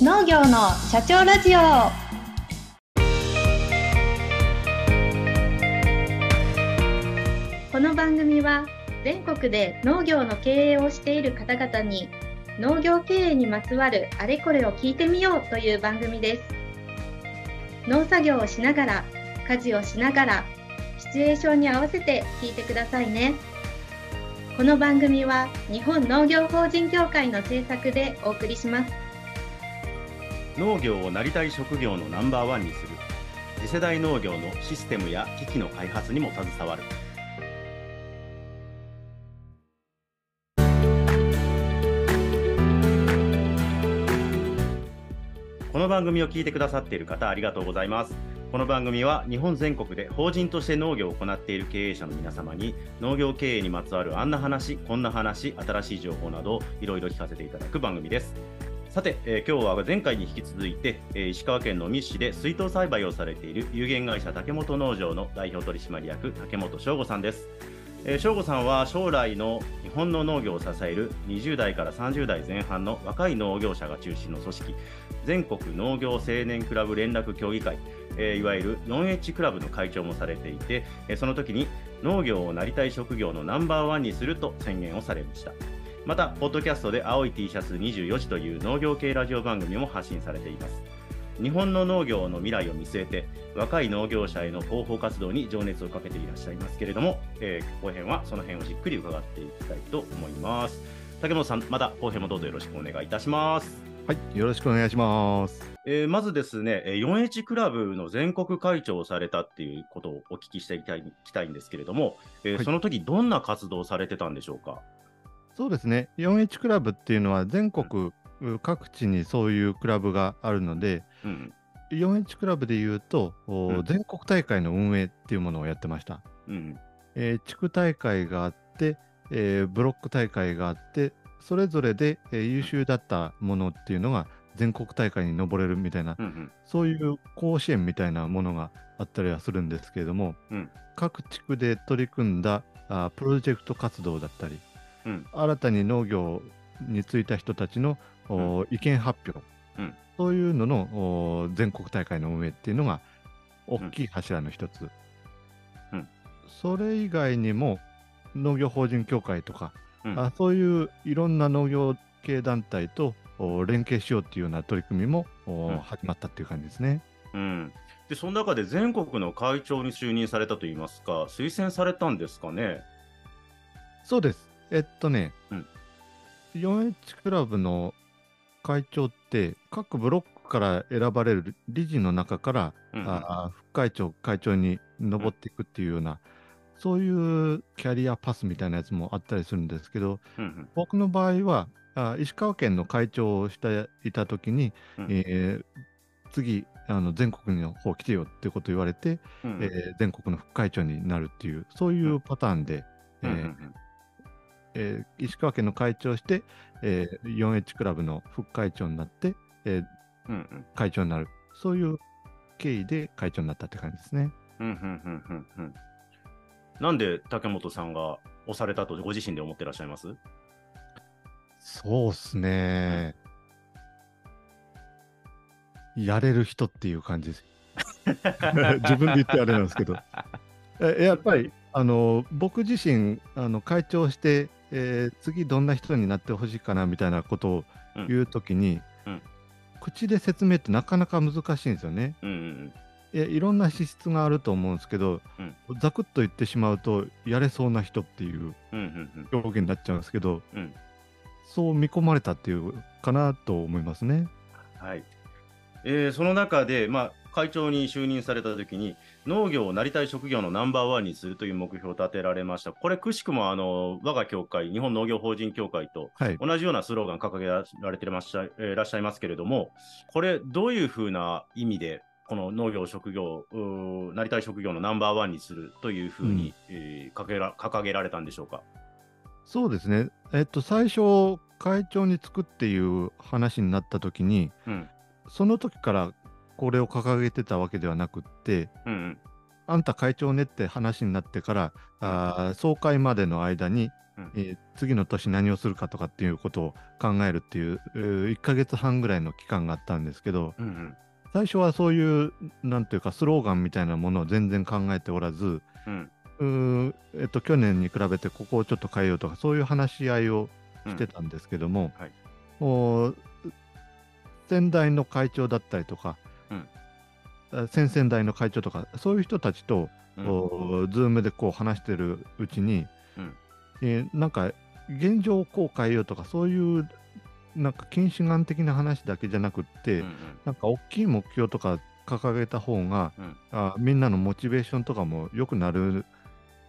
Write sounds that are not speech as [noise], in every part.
農業の社長ラジオ。この番組は全国で農業の経営をしている方々に農業経営にまつわるあれこれを聞いてみようという番組です。農作業をしながら家事をしながらシチュエーションに合わせて聞いてくださいね。この番組は日本農業法人協会の制作でお送りします。農業をなりたい職業のナンバーワンにする。次世代農業のシステムや機器の開発にも携わる。この番組を聞いてくださっている方ありがとうございます。この番組は日本全国で法人として農業を行っている経営者の皆様に農業経営にまつわるあんな話こんな話新しい情報などいろいろ聞かせていただく番組です。さて、えー、今日は前回に引き続いて、えー、石川県の三市で水筒栽培をされている有限会社竹本農場の代表取締役竹本翔吾さんです。えー、翔吾さんは将来の日本の農業を支える20代から30代前半の若い農業者が中心の組織全国農業青年クラブ連絡協議会、えー、いわゆる 4H クラブの会長もされていて、えー、その時に農業をなりたい職業のナンバーワンにすると宣言をされました。また、ポッドキャストで青い T シャツ24時という農業系ラジオ番組も発信されています。日本の農業の未来を見据えて、若い農業者への広報活動に情熱をかけていらっしゃいますけれども、えー、後編はその辺をじっくり伺っていきたいと思います。竹本さん、また後編もどうぞよろしくお願いいたします。はい、よろしくお願いします。えー、まずですね、4H クラブの全国会長をされたっていうことをお聞きしていきたいきたいんですけれども、えーはい、その時どんな活動をされてたんでしょうか？そうですね、4H クラブっていうのは全国各地にそういうクラブがあるので、うん、4H クラブでいうと、うん、全国大会の運営っていうものをやってました。うん。えー、地区大会があって、えー、ブロック大会があって、それぞれで、えー、優秀だったものっていうのが全国大会に上れるみたいな、うんうん、そういう甲子園みたいなものがあったりはするんですけれども、うん、各地区で取り組んだあプロジェクト活動だったり、うん、新たに農業に就いた人たちの、うん、意見発表、うん、そういうのの全国大会の運営っていうのが大きい柱の一つ、それ以外にも農業法人協会とか、あそういういろんな農業系団体と連携しようっていうような取り組みも、始まったっていう感じですね。うん。でその中で全国の会長に就任されたといいますか、推薦されたんですかね？そうです。えっとね、うん、4H クラブの会長って、各ブロックから選ばれる理事の中から、うんうん、あ副会長、会長に上っていくっていうような、うん、そういうキャリアパスみたいなやつもあったりするんですけど、うんうん、僕の場合はあ、石川県の会長をしていたときに、うん、えー、次、あの全国の方来てよってこと言われて、うん、えー、全国の副会長になるっていう、そういうパターンで、うん、えーえー、石川県の会長をして、えー、4H クラブの副会長になって、えーうんうん、会長になる。そういう経緯で会長になったって感じですね。うんうんうんうんうん。なんで竹本さんが押されたとご自身で思ってらっしゃいます？そうっすね。やれる人っていう感じです。[laughs] 自分で言ってあれなんですけど。やっぱりあの僕自身あの会長してえー、次どんな人になってほしいかなみたいなことを言うときに、うん、口で説明ってなかなか難しいんですよね。うんうんうん。いいろんな資質があると思うんですけど、うん、ざくっと言ってしまうとやれそうな人っていう表現になっちゃうんですけど、うんうん、そう見込まれたっていうかなと思いますね。はい。えー、その中で、まあ、会長に就任されたときに、農業をなりたい職業のナンバーワンにするという目標を立てられました。これ、くしくもあの我が協会、日本農業法人協会と同じようなスローガン掲げられてらっしゃいらっしゃいますけれども、これ、どういうふうな意味で、この農業職業、なりたい職業のナンバーワンにするというふうに、うん、えー、掲げら掲げられたんでしょうか？そうですね、えっと、最初、会長につくっていう話になったときに、うん、その時からこれを掲げてたわけではなくって、うんあんた会長ねって話になってからあ総会までの間に、うん、えー、次の年何をするかとかっていうことを考えるっていう、えー、1ヶ月半ぐらいの期間があったんですけど、うんうん、最初はそういうなんていうかスローガンみたいなものを全然考えておらず、うん、えっと、去年に比べてここをちょっと変えようとかそういう話し合いをしてたんですけども、うん。はい、先代の会長だったりとか、うん、先々代の会長とかそういう人たちと、うん、ズームでこう話してるうちに、うん、えー、なんか現状をこう変えようとかそういうなんか近視眼的な話だけじゃなくって、うんうん、なんか大きい目標とか掲げた方が、うん、あみんなのモチベーションとかも良くなるん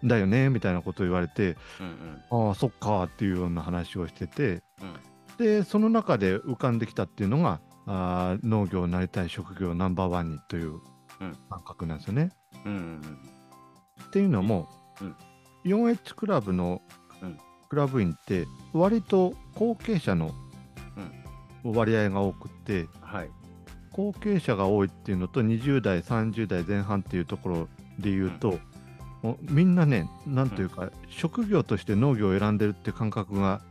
だよねみたいなことを言われて、うんうん、ああそっかっていうような話をしてて、うん、でその中で浮かんできたっていうのがあ農業になりたい職業ナンバーワンにという感覚なんですよね。うんうんうん、っていうのも、うん、4H クラブのクラブ員って割と後継者の割合が多くて、はい、後継者が多いっていうのと20代30代前半っていうところで言うと、うん、もうみんなねなんというか、うん、職業として農業を選んでるって感覚が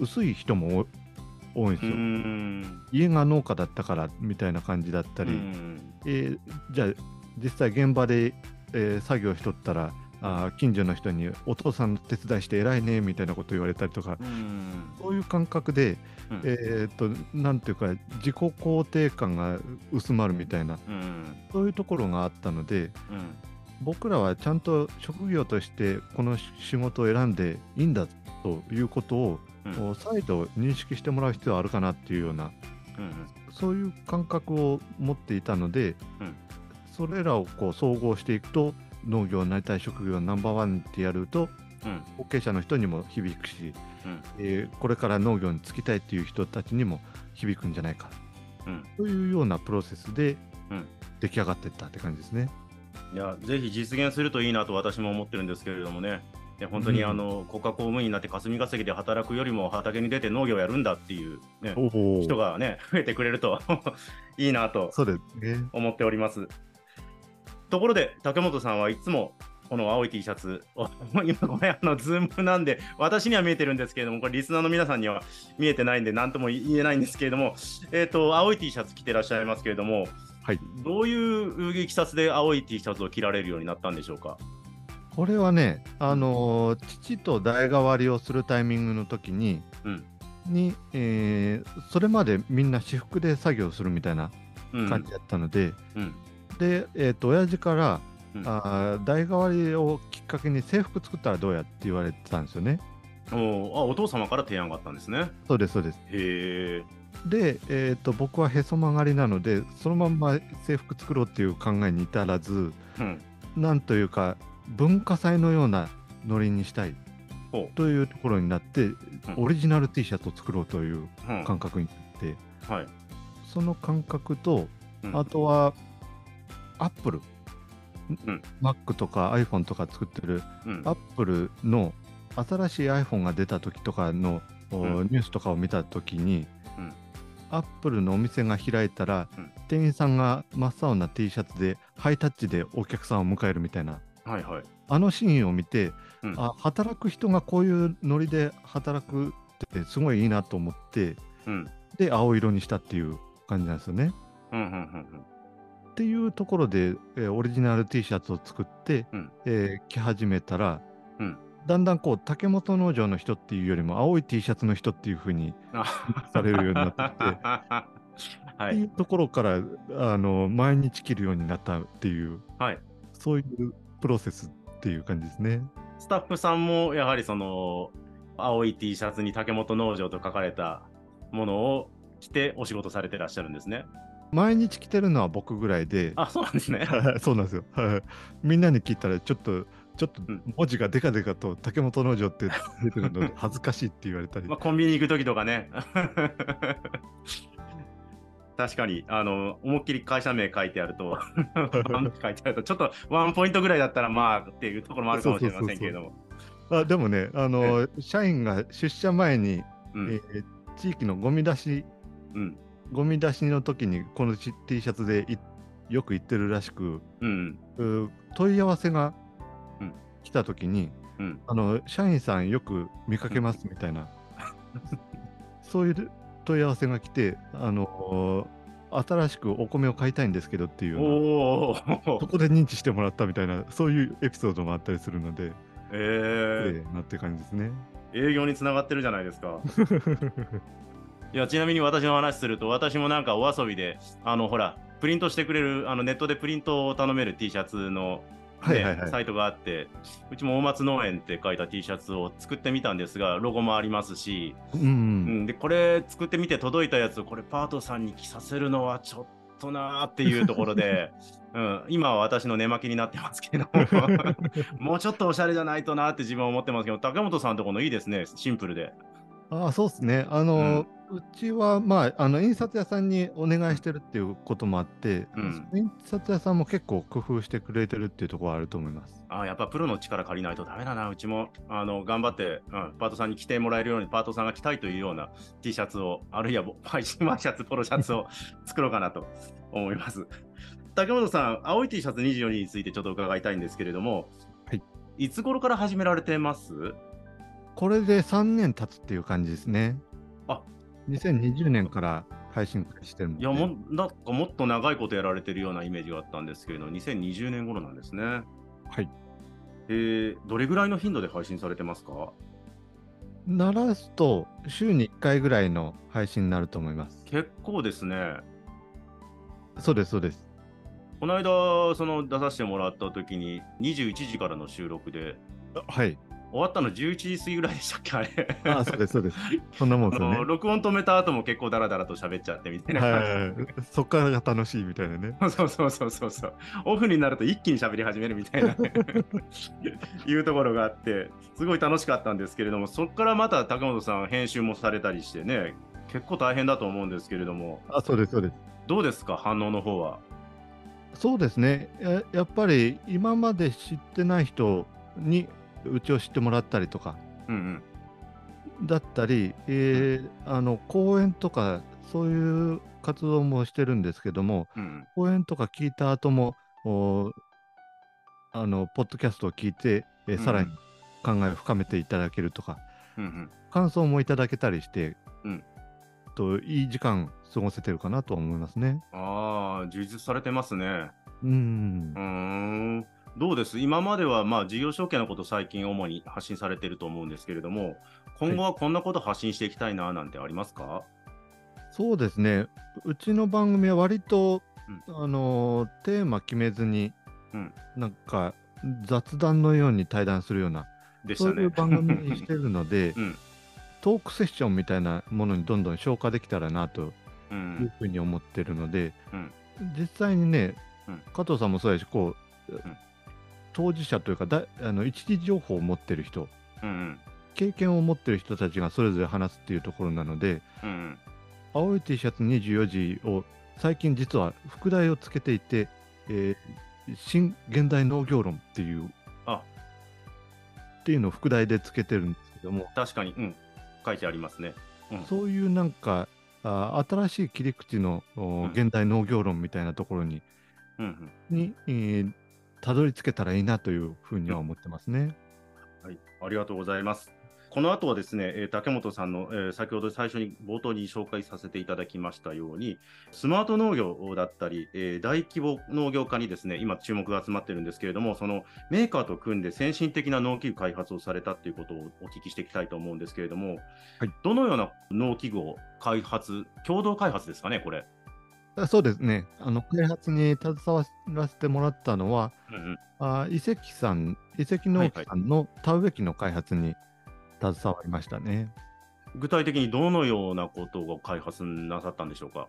薄い人も多いんですよ。家が農家だったからみたいな感じだったり、えー、じゃあ実際現場で、えー、作業しとったらあ近所の人にお父さんの手伝いして偉いねみたいなこと言われたりとか、そういう感覚で、うん、えっとなんていうか自己肯定感が薄まるみたいな、そういうところがあったので、僕らはちゃんと職業としてこの仕事を選んでいいんだということを、うん、再度認識してもらう必要あるかなっていうような、うんうん、そういう感覚を持っていたので、うん、それらをこう総合していくと農業になりたい職業ナンバーワンってやると、うん、後継者の人にも響くし、うん、えー、これから農業に就きたいっていう人たちにも響くんじゃないか、うん、というようなプロセスで出来上がっていったって感じですね。いやぜひ実現するといいなと私も思ってるんですけれどもね。本当にあの、国家公務員になって霞が関で働くよりも畑に出て農業をやるんだっていう、ね、人がね増えてくれると [laughs] いいなと思っております。ところで、竹本さんはいつもこの青い T シャツを、[laughs] 今これあの、ズームなんで、私には見えてるんですけれども、これリスナーの皆さんには見えてないんで、なんとも言えないんですけれども、えっ、ー、と、青い T シャツ着てらっしゃいますけれども、はい、どういういきさつで青い T シャツを着られるようになったんでしょうか？これはね、あのー、父と代替わりをするタイミングの時に、うん、に、えー、それまでみんな私服で作業するみたいな感じだったので、うん、で、えーと、親父から、うん、あ代替わりをきっかけに制服作ったらどうやって言われてたんですよね。おあお父様から提案があったんですね。そうです、そうです。へえ。で、えーと、僕はへそ曲がりなので、そのまんま制服作ろうっていう考えに至らず、うん、なんというか、文化祭のようなノリにしたいというところになって、うん、オリジナル T シャツを作ろうという感覚になって、うん、はい、その感覚と、あとは、アップル、うん、Mac とか iPhone とか作ってる、うん、アップルの新しい iPhone が出た時とかの、うん、ニュースとかを見た時に、うん、アップルのお店が開いたら、うん、店員さんが真っ青な T シャツでハイタッチでお客さんを迎えるみたいな、はいはい、あのシーンを見て、うん、あ働く人がこういうノリで働くってすごいいいなと思って、うん、で青色にしたっていう感じなんですよね。うんうんうんうん。っていうところで、えー、オリジナル T シャツを作って、うん、えー、着始めたら、うん、だんだんこう竹本農場の人っていうよりも青い T シャツの人っていうふうにされるようになってきて、[laughs] はい、っていうところからあの毎日着るようになったっていう、はい、そういうプロセスっていう感じですね。スタッフさんもやはりその青い T シャツに竹本農場と書かれたものを着てお仕事されてらっしゃるんですね。毎日着てるのは僕ぐらいで。あ、そうなんですね。そうなんですよ。みんなに聞いたら、ちょっと、ちょっと文字がでかでかと竹本農場って出てるので恥ずかしいって言われたり。[laughs] まあ、コンビニ行く時とかね。[laughs] 確かに、あの、思いっきり会社名書いてあると、[laughs] 書いてあると、ちょっとワンポイントぐらいだったら、まあっていうところもあるかもしれませんけれども。あでもね、あの、社員が出社前に、うん、えー、地域のゴミ出し、うんゴミ出しの時にこの T シャツでよく行ってるらしく、うん。う問い合わせがうん来た時に、うん。あの社員さんよく見かけますみたいな、[laughs] そういう問い合わせが来て、あの新しくお米を買いたいんですけどっていうよう。そこで認知してもらったみたいな、そういうエピソードもあったりするので、えええなって感じですね。ー、営業につながってるじゃないですか。[laughs] いや、ちなみに私の話すると、私もなんかお遊びで、あの、ほら、プリントしてくれる、あのネットでプリントを頼める T シャツの、ねはいはいはいサイトがあって、うちも大松農園って書いた T シャツを作ってみたんですが、ロゴもありますし、う。うんん、で、これ作ってみて届いたやつを、これパートさんに着させるのはちょっとなーっていうところで、[laughs] うん、今は私の寝巻きになってますけども [laughs] うちょっとおしゃれじゃないとなって自分は思ってますけど、竹本さんとこのいいですね、シンプルで。ああ、そうですね。あの、うちは、まあ、あの、印刷屋さんにお願いしてるっていうこともあって、うん印刷屋さんも結構工夫してくれてるっていうところはあると思います。あーやっぱプロの力借りないとダメだな、うちもあの頑張って、うん、パートさんに着てもらえるように、パートさんが着たいというような T シャツを、あるいはファイシンワンシャツ、ポロシャツを作ろうかなと思います。[laughs] 竹本さん、青い T シャツ24についてちょっと伺いたいんですけれども、はい、いつ頃から始められてます？これで3年経つっていう感じですね。あ2020年から配信してるので。いやもなんかもっと長いことやられてるようなイメージがあったんですけれど、2020年頃なんですね。はい。えー、どれぐらいの頻度で配信されてますか？鳴らすと、週に1回ぐらいの配信になると思います。結構ですね。そうです、そうです。この間、その出させてもらった時に、21時からの収録で、はい。終わったの11時過ぎぐらいでしたっけ、あれ。ああ、そうです、そうです。そんなもんですよね。録音止めた後も結構ダラダラと喋っちゃってみたいなはい。はいはい。そっからが楽しいみたいなね。そうそうそうそうそう。オフになると一気に喋り始めるみたいな、ね、[laughs] いうところがあって、すごい楽しかったんですけれども、そこからまた高本さん編集もされたりしてね、結構大変だと思うんですけれども、あ、そうです、そうです。どうですか、反応の方は？そうですねや。やっぱり今まで知ってない人にうちを知ってもらったりとか、うんうん。だったり、えーあの講演とかそういう活動もしてるんですけども、うん講演とか聞いた後も、おあのポッドキャストを聞いて、えーうんさらに考えを深めていただけるとか、うんうん。感想もいただけたりして、うんといい時間過ごせてるかなとは思いますね。ああ、充実されてますね。うんうーんどうです？今まではまあ事業承継のこと最近主に発信されてると思うんですけれども、今後はこんなこと発信していきたいななんてありますか、そうですね。うちの番組は割と、あのテーマ決めずに、うん。なんか雑談のように対談するような、ね。そういう番組にしてるので、[laughs] うん。トークセッションみたいなものにどんどん消化できたらなとう、いうんふうに思ってるので、うん。実際にね、うん。加藤さんもそうやし、こう、ん当事者というかだあの、一時情報を持ってる人、うんうん。経験を持ってる人たちがそれぞれ話すっていうところなので、うんうん。青い T シャツ24時を最近実は副題をつけていて、えー新現代農業論っていう、あ。っていうのを副題でつけてるんですけども、確かに、うん、書いてありますね。うん。そういうなんか、あ新しい切り口のおうん。現代農業論みたいなところに、うん。に、えーたどり着けたらいいなというふうには思ってますね。うんはい、ありがとうございます。この後はですね、えー竹本さんの、えー先ほど最初に冒頭に紹介させていただきましたように、スマート農業だったり、えー大規模農業化にですね、今注目が集まってるんですけれども、そのメーカーと組んで先進的な農機具開発をされたっていうことをお聞きしていきたいと思うんですけれども、はいどのような農機具を開発、共同開発ですかね、これ。あそうですね。あの開発に携わらせてもらったのは、うんうんあ遺跡さん、遺跡農機さんの田植え機の開発に携わりましたね。具体的にどのようなことを開発なさったんでしょうか？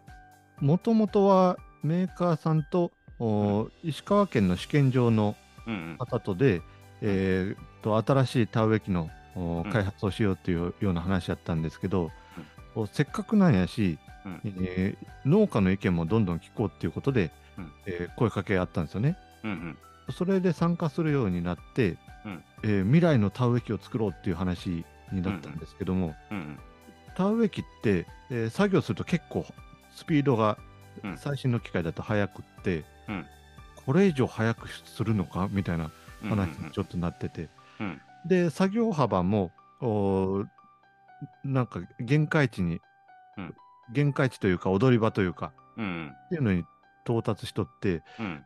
もともとはメーカーさんと、お石川県の試験場のうんうん方とで、えーと新しい田植え機の開発をしようというような話だったんですけど、おせっかくなんやし、うん。えー農家の意見もどんどん聞こうっていうことで、うん。えー声かけあったんですよね。うんうん。それで参加するようになって、うん。えー未来の田植え機を作ろうっていう話になったんですけども、うんうん。田植え機って、えー作業すると結構スピードがうん、最新の機械だと速くって、うん、これ以上速くするのかみたいな話にちょっとなってて、で作業幅もおなんか限界値に、限界値というか踊り場というか、っていうのに到達しとって、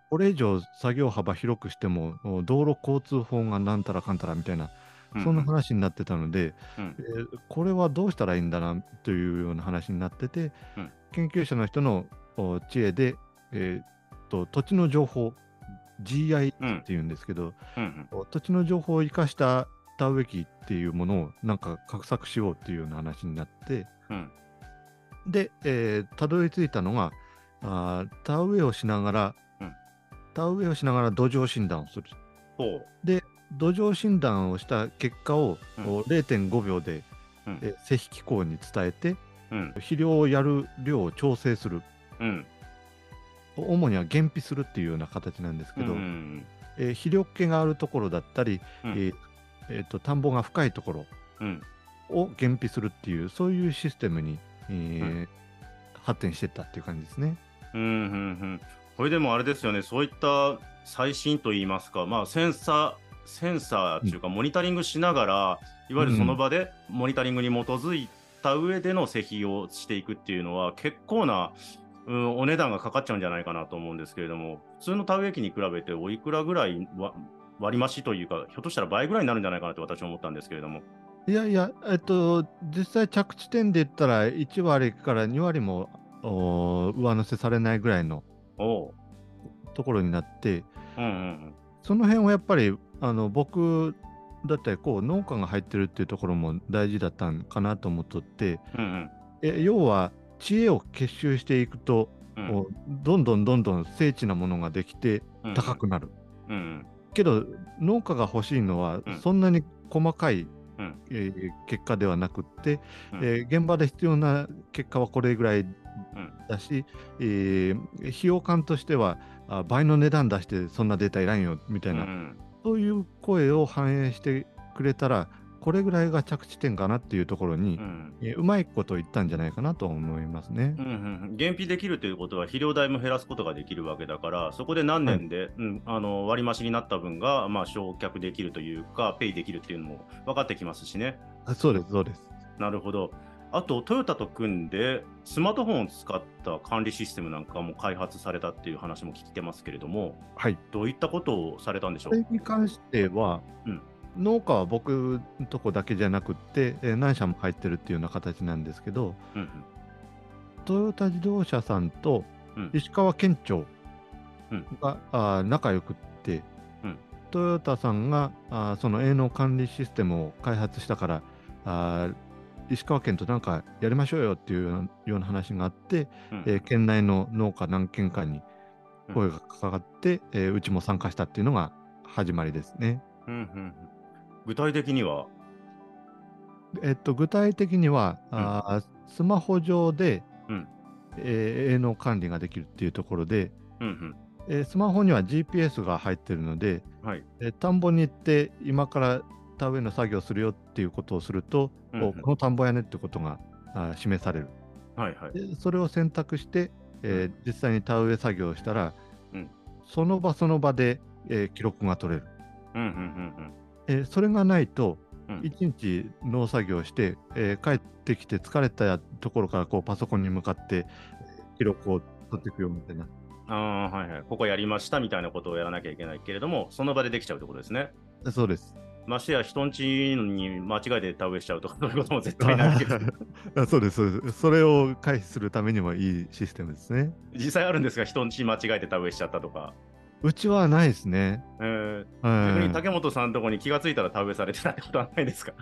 これ以上作業幅広くしても道路交通法がなんたらかんたらみたいなそんな話になってたので、うん、えー、これはどうしたらいいんだなというような話になってて、うん、研究者の人の知恵で、えー、と土地の情報 GI っていうんですけど、うんうん、土地の情報を生かした田植え機っていうものをなんか画策しようっていうような話になって、で、えー、たどり着いたのがあ田植えをしながら、田植えをしながら土壌診断をする。で土壌診断をした結果を、うん、0.5秒で、うん、え施肥機構に伝えて、うん、肥料をやる量を調整する、うん、主には減肥するっていうような形なんですけど、うん、えー、肥料気があるところだったり、うん、えーえーと、田んぼが深いところを減肥するっていうそういうシステムに、えー発展していったっていう感じですね。うんうんうん、これでもあれですよね。そういった最新といいますか、まあ、センサセンサーっていうか、モニタリングしながら、いわゆるその場でモニタリングに基づいた上での施肥をしていくっていうのは、結構な、うん、お値段がかかっちゃうんじゃないかなと思うんですけれども、普通の田植え機に比べておいくらぐらい割増しというか、ひょっとしたら倍ぐらいになるんじゃないかなと私は思ったんですけれども。いやいや、えっと、実際着地点で言ったら、1割から2割も上乗せされないぐらいのところになって、うんうんうん、その辺はやっぱりあの僕だったりこう農家が入ってるっていうところも大事だったんかなと思っとって、うんうん、え要は知恵を結集していくと、うん、どんどんどんどん精緻なものができて高くなる。うんうん、けど農家が欲しいのは、そんなに細かい、うん、えー、結果ではなくって、うん、えー、現場で必要な結果はこれぐらいだし、えー、費用感としてはあ倍の値段出してそんなデータいらんよみたいな、そういう声を反映してくれたら、これぐらいが着地点かなっていうところに、うん、えうまいこと言ったんじゃないかなと思いますね、うんうん。減費できるということは、肥料代も減らすことができるわけだから、そこで何年で、はい、うん、あの割増になった分が、まあ、焼却できるというか、ペイできるっていうのも分かってきますしね。そうです、そうです。なるほど。あと、トヨタと組んで、スマートフォンを使った管理システムなんかも開発されたっていう話も聞いてますけれども、はい、どういったことをされたんでしょう？それに関しては、うん、農家は僕のとこだけじゃなくって、えー、何社も入ってるっていうような形なんですけど、うんうん、トヨタ自動車さんと石川県庁が、うん、あ仲良くって、うん、トヨタさんがあその営農管理システムを開発したからあ石川県となんかやりましょうよっていうような話があって、うん、えー、県内の農家何軒かに声がかかって、うんえー、うちも参加したっていうのが始まりですね。うんうん、具体的には？えっと、具体的には、うん、あスマホ上で、うん。えー、営農管理ができるっていうところで、うんうんえー、スマホには GPS が入ってるので、はいえー、田んぼに行って今から田植えの作業するよっていうことをすると、うんうん、この田んぼやねってことがあ示される、はいはい、でそれを選択して、えー、実際に田植え作業をしたら、うん、その場その場で、えー、記録が取れる、うんうんうんうんえー、それがないと、うん、1日農作業して、えー、帰ってきて疲れたところからこうパソコンに向かって記録を取っていくよみたいな。あはいはい、ここやりましたみたいなことをやらなきゃいけないけれども、その場でできちゃうってことですね。そうです。ましてや人んちに間違えて田植えしちゃうとか、そういうことも絶対ないけど [laughs] そうです、そうです。それを回避するためにもいいシステムですね。実際あるんですが、人んち間違えて田植えしちゃったとか。うちはないですね。えー、逆に竹本さんのところに気がついたら田植えされてたってことはないですか？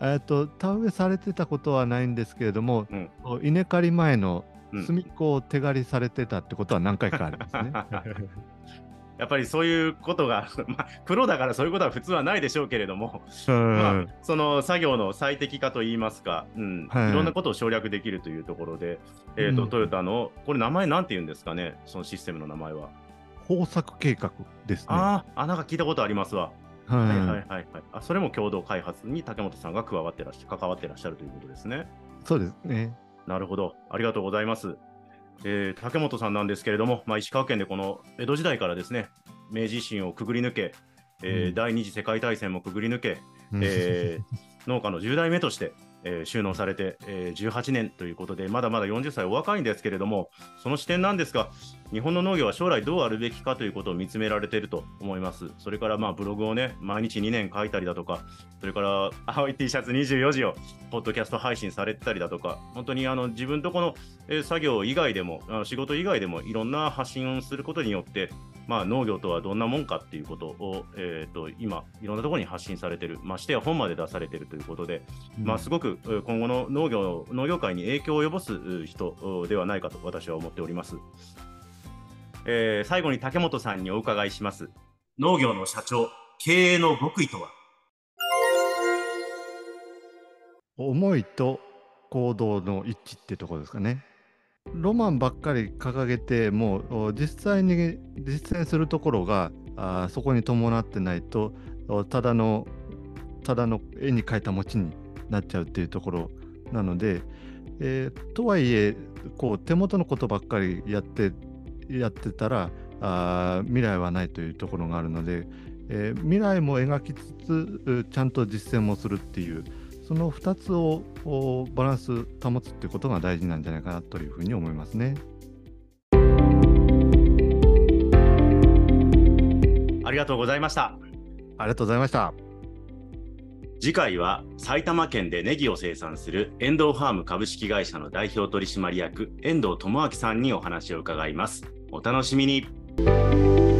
えっと、田植えされてたことはないんですけれども、うん、稲刈り前の隅っこを手刈りされてたってことは何回かありますね。[laughs] やっぱりそういうことが、[laughs] まあ、プロだからそういうことは普通はないでしょうけれども、まあ、その作業の最適化といいますか、うん。はい、いろんなことを省略できるというところで、えーと、うん、トヨタの、これ名前なんて言うんですかね、そのシステムの名前は。豊作計画ですね。ああ、なんか聞いたことありますわ。はいはいはいはい。あそれも共同開発に竹本さんが加わってらっしゃ関わってらっしゃるということですね。そうですね。なるほど。ありがとうございます。えー、竹本さんなんですけれども、まあ、石川県でこの江戸時代からですね明治維新をくぐり抜け、えー、うん、第二次世界大戦もくぐり抜け、えー、農家の10代目として、えー、収納されて、えー、18年ということで、まだまだ40歳お若いんですけれども、その視点なんですが、日本の農業は将来どうあるべきかということを見つめられていると思います。それからまあブログをね、毎日2年書いたりだとか、それから [laughs] 青い T シャツ24時をポッドキャスト配信されてたりだとか、本当にあの自分とこの、えー、作業以外でも、仕事以外でもいろんな発信をすることによって、まあ、農業とはどんなもんかっていうことを、えーと、今、いろんなところに発信されてる、ましてや本まで出されてるということで、うん、まあ、すごく今後の農業農業界に影響を及ぼす人ではないかと私は思っております。えー、最後に竹本さんにお伺いします。農業の社長、経営の極意とは？思いと行動の一致ってところですかね。ロマンばっかり掲げてもう実際に実践するところがあそこに伴ってないとただのただの絵に描いた餅になっちゃうっていうところなので、えー、とはいえこう手元のことばっかりやってやってたらあ未来はないというところがあるので、えー、未来も描きつつちゃんと実践もするっていうその2つをバランス保つってことが大事なんじゃないかなというふうに思いますね。ありがとうございました。ありがとうございました。次回は埼玉県でネギを生産する遠藤ファーム株式会社の代表取締役遠藤智明さんにお話を伺います。お楽しみに。